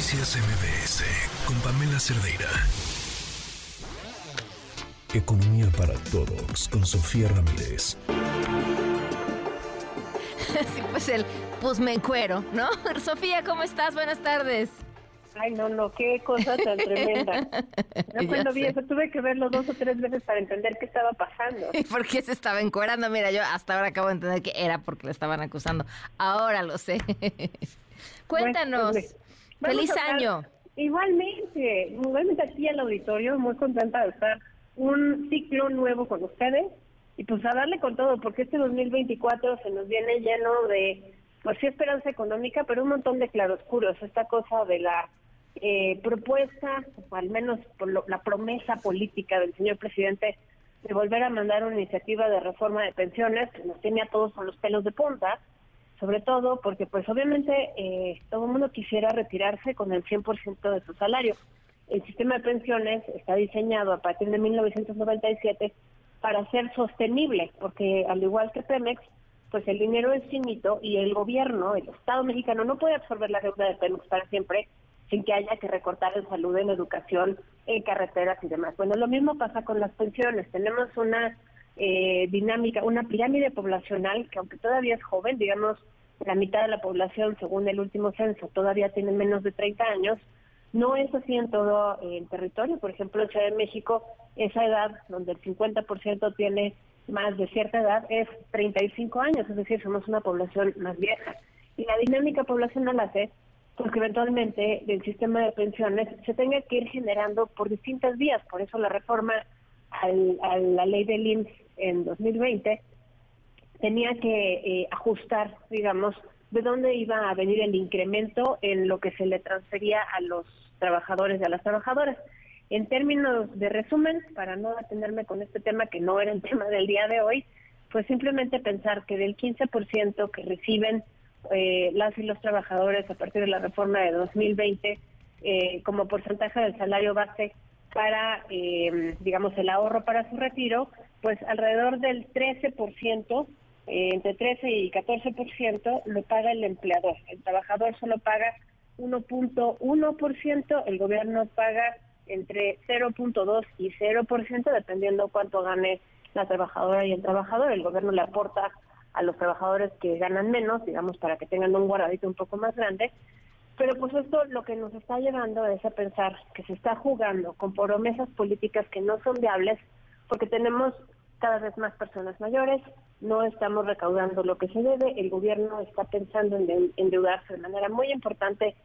Noticias MBS con Pamela Cerdeira. Economía para todos con Sofía Ramírez. Sí, pues el pues me cuero, ¿no? Sofía, ¿cómo estás? Buenas tardes. Ay, no, no, qué cosa tan tremenda. Yo cuando vi eso tuve que verlo dos o tres veces para entender qué estaba pasando. ¿Y por qué se estaba encuerando? Mira, yo hasta ahora acabo de entender que era porque le estaban acusando. Ahora lo sé. Cuéntanos. Pues, Feliz vamos hablar- año. Igualmente, igualmente aquí al auditorio, muy contenta de estar un ciclo nuevo con ustedes y pues a darle con todo, porque este 2024 se nos viene lleno de, pues sí, esperanza económica, pero un montón de claroscuros. Esta cosa de la eh, propuesta, o al menos por lo- la promesa política del señor presidente de volver a mandar una iniciativa de reforma de pensiones que nos tiene a todos con los pelos de punta sobre todo porque pues obviamente eh, todo el mundo quisiera retirarse con el 100% de su salario. El sistema de pensiones está diseñado a partir de 1997 para ser sostenible, porque al igual que Pemex, pues el dinero es finito y el gobierno, el Estado mexicano no puede absorber la deuda de Pemex para siempre sin que haya que recortar en salud, en educación, en carreteras y demás. Bueno, lo mismo pasa con las pensiones. Tenemos una eh, dinámica, una pirámide poblacional que aunque todavía es joven, digamos, la mitad de la población, según el último censo, todavía tiene menos de 30 años, no es así en todo el territorio. Por ejemplo, en Ciudad de México, esa edad, donde el 50% tiene más de cierta edad, es 35 años, es decir, somos una población más vieja. Y la dinámica poblacional hace porque eventualmente el sistema de pensiones se tenga que ir generando por distintas vías. Por eso la reforma al- a la ley del IMSS en 2020 tenía que eh, ajustar, digamos, de dónde iba a venir el incremento en lo que se le transfería a los trabajadores y a las trabajadoras. En términos de resumen, para no atenderme con este tema que no era el tema del día de hoy, pues simplemente pensar que del 15% que reciben eh, las y los trabajadores a partir de la reforma de 2020 eh, como porcentaje del salario base para, eh, digamos, el ahorro para su retiro, pues alrededor del 13%, eh, entre 13 y 14% lo paga el empleador. El trabajador solo paga 1.1%, el gobierno paga entre 0.2 y 0%, dependiendo cuánto gane la trabajadora y el trabajador. El gobierno le aporta a los trabajadores que ganan menos, digamos, para que tengan un guardadito un poco más grande. Pero pues esto lo que nos está llevando es a pensar que se está jugando con promesas políticas que no son viables porque tenemos cada vez más personas mayores, no estamos recaudando lo que se debe, el gobierno está pensando en de- endeudarse de manera muy importante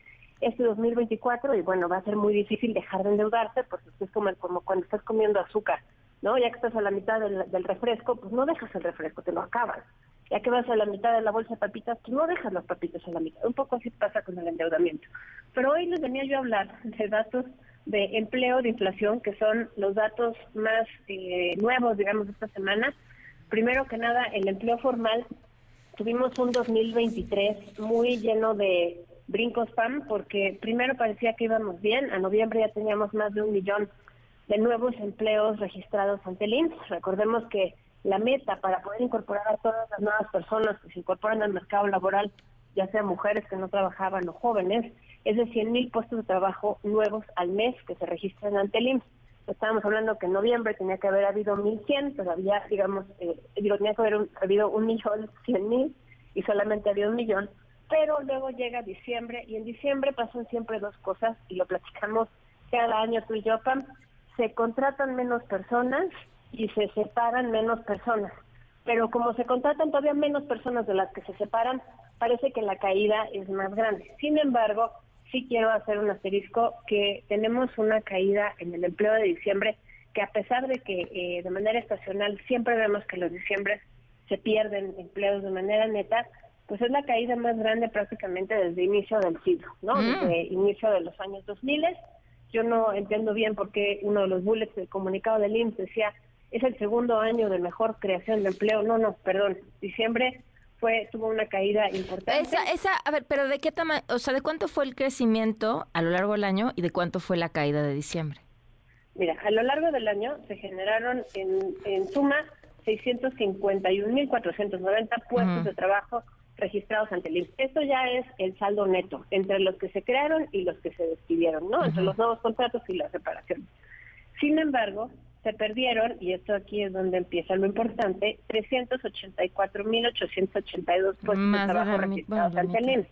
este 2024 y bueno, va a ser muy difícil dejar de endeudarse porque es como, como cuando estás comiendo azúcar, ¿no? Ya que estás a la mitad del, del refresco, pues no dejas el refresco, te lo acabas. Ya que vas a la mitad de la bolsa de papitas, pues no dejas las papitas a la mitad. Un poco así pasa con el endeudamiento. Pero hoy les venía yo a hablar de datos de empleo, de inflación, que son los datos más eh, nuevos, digamos, de esta semana. Primero que nada, el empleo formal. Tuvimos un 2023 muy lleno de brincos PAM, porque primero parecía que íbamos bien. A noviembre ya teníamos más de un millón de nuevos empleos registrados ante el IMSS. Recordemos que la meta para poder incorporar a todas las nuevas personas que se incorporan al mercado laboral, ya sea mujeres que no trabajaban o jóvenes, es de 100 mil puestos de trabajo nuevos al mes que se registran ante el IMSS. Estábamos hablando que en noviembre tenía que haber habido 1.100, todavía, digamos, eh, digo, tenía que haber habido un millón, 100 mil, y solamente había un millón. Pero luego llega diciembre, y en diciembre pasan siempre dos cosas, y lo platicamos cada año tú y yo, Pam. Se contratan menos personas y se separan menos personas. Pero como se contratan todavía menos personas de las que se separan, parece que la caída es más grande. Sin embargo, sí quiero hacer un asterisco que tenemos una caída en el empleo de diciembre que a pesar de que eh, de manera estacional siempre vemos que los diciembres se pierden empleos de manera neta, pues es la caída más grande prácticamente desde inicio del siglo, ¿no? Mm. Desde inicio de los años 2000. Yo no entiendo bien por qué uno de los bullets del comunicado del IMSS decía es el segundo año de mejor creación de empleo. No, no, perdón. Diciembre fue tuvo una caída importante. Esa, esa, a ver, pero ¿de qué tamaño, o sea, de cuánto fue el crecimiento a lo largo del año y de cuánto fue la caída de diciembre? Mira, a lo largo del año se generaron en, en suma 651.490 puestos Ujú. de trabajo registrados ante el IMSS. Esto ya es el saldo neto entre los que se crearon y los que se despidieron, ¿no? Entre los nuevos contratos y las reparaciones. Sin embargo, se perdieron, y esto aquí es donde empieza lo importante, 384.882 puestos de trabajo registrados ante el IMSS.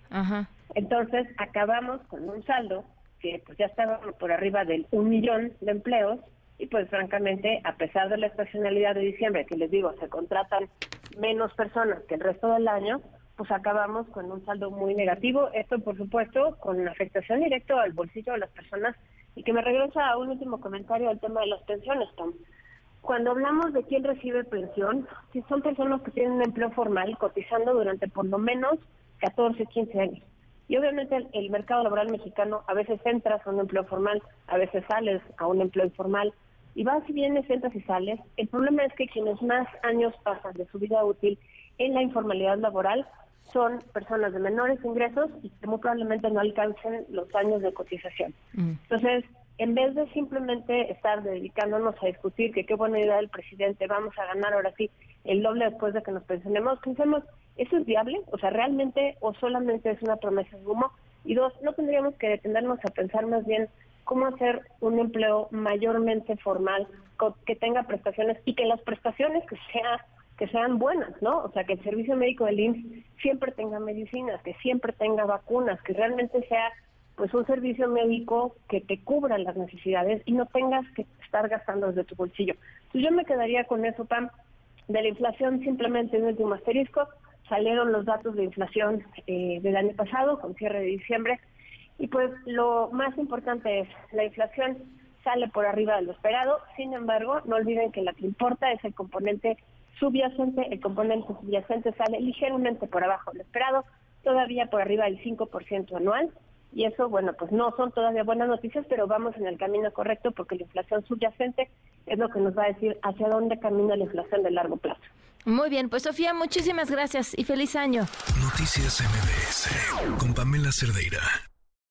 Entonces, acabamos con un saldo que pues ya estaba por arriba del un millón de empleos y pues francamente, a pesar de la estacionalidad de diciembre, que les digo, se contratan menos personas que el resto del año, pues acabamos con un saldo muy negativo. Esto, por supuesto, con afectación directa al bolsillo de las personas. Y que me regresa a un último comentario al tema de las pensiones, Tom. Cuando hablamos de quién recibe pensión, si son personas que tienen un empleo formal cotizando durante por lo menos 14, 15 años. Y obviamente el, mercado laboral mexicano a veces entras a un empleo formal, a veces sales a un empleo informal, y vas y vienes, entras y sales. El problema es que quienes más años pasan de su vida útil en la informalidad laboral son personas de menores ingresos y que muy probablemente no alcancen los años de cotización. Mm. Entonces, en vez de simplemente estar dedicándonos a discutir que qué buena idea del presidente, vamos a ganar ahora sí el doble después de que nos pensionemos, pensemos, ¿eso es viable? O sea, ¿realmente o solamente es una promesa de humo? Y dos, no tendríamos que detenernos a pensar más bien cómo hacer un empleo mayormente formal, que tenga prestaciones y que las prestaciones que sea que sean buenas, ¿no? O sea, que el servicio médico del IMSS siempre tenga medicinas, que siempre tenga vacunas, que realmente sea pues un servicio médico que te cubra las necesidades y no tengas que estar gastando desde tu bolsillo. Entonces yo me quedaría con eso, Pam, de la inflación simplemente un último asterisco, salieron los datos de inflación eh, del año pasado, con cierre de diciembre, y pues lo más importante es, la inflación sale por arriba de lo esperado, sin embargo, no olviden que la que importa es el componente subyacente, el componente subyacente sale ligeramente por abajo de lo esperado, todavía por arriba del 5% anual, y eso, bueno, pues no son todavía buenas noticias, pero vamos en el camino correcto porque la inflación subyacente es lo que nos va a decir hacia dónde camina la inflación de largo plazo. Muy bien, pues Sofía, muchísimas gracias y feliz año. Noticias MBS con Pamela Cerdeira.